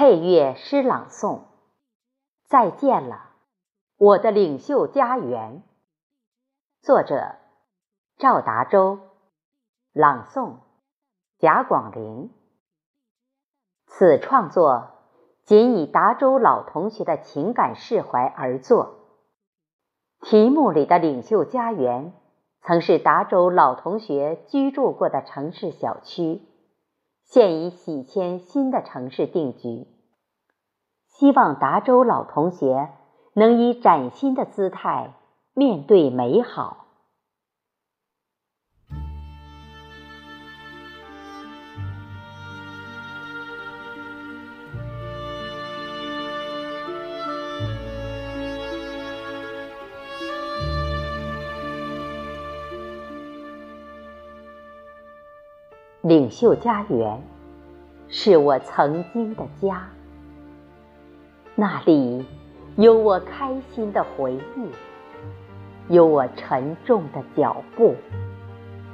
配乐诗朗诵：再见了，我的领袖家园。作者：赵达洲，朗诵：贾广林。此创作仅以达州老同学的情感释怀而作。题目里的领袖家园，曾是达州老同学居住过的城市小区。现已喜迁新的城市定居，希望达州老同学能以崭新的姿态面对美好。领袖家园是我曾经的家，那里有我开心的回忆，有我沉重的脚步，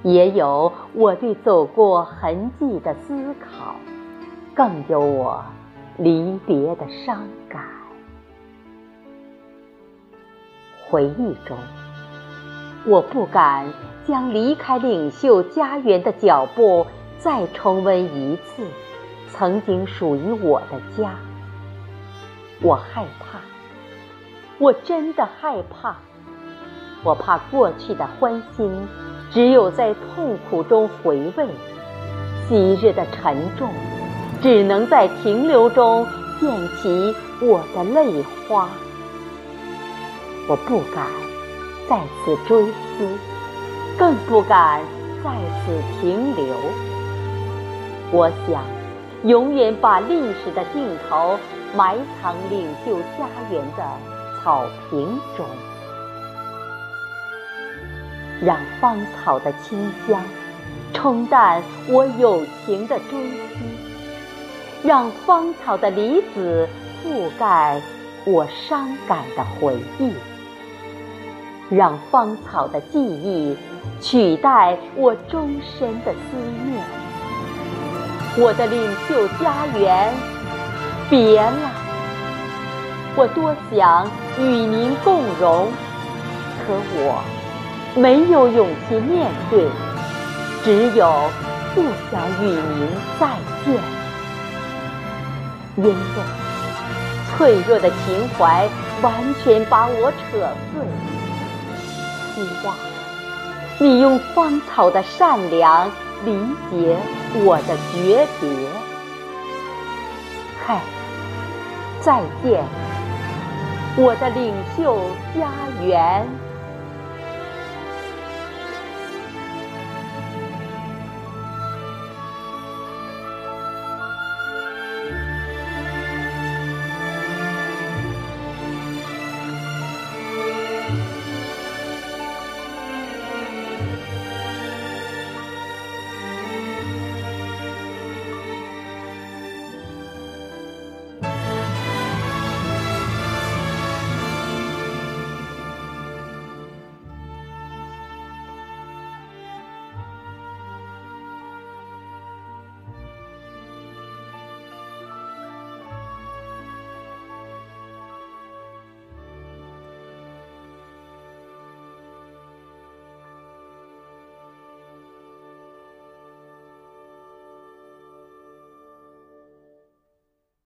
也有我对走过痕迹的思考，更有我离别的伤感。回忆中，我不敢。将离开领袖家园的脚步，再重温一次曾经属于我的家。我害怕，我真的害怕。我怕过去的欢欣，只有在痛苦中回味；昔日的沉重，只能在停留中溅起我的泪花。我不敢再次追思。更不敢在此停留。我想，永远把历史的镜头埋藏领袖家园的草坪中，让芳草的清香冲淡我友情的追思，让芳草的离子覆盖我伤感的回忆。让芳草的记忆取代我终身的思念。我的领袖家园，别了！我多想与您共荣，可我没有勇气面对，只有不想与您再见。因为脆弱的情怀完全把我扯碎。希望你用芳草的善良理解我的诀别。嗨，再见，我的领袖家园。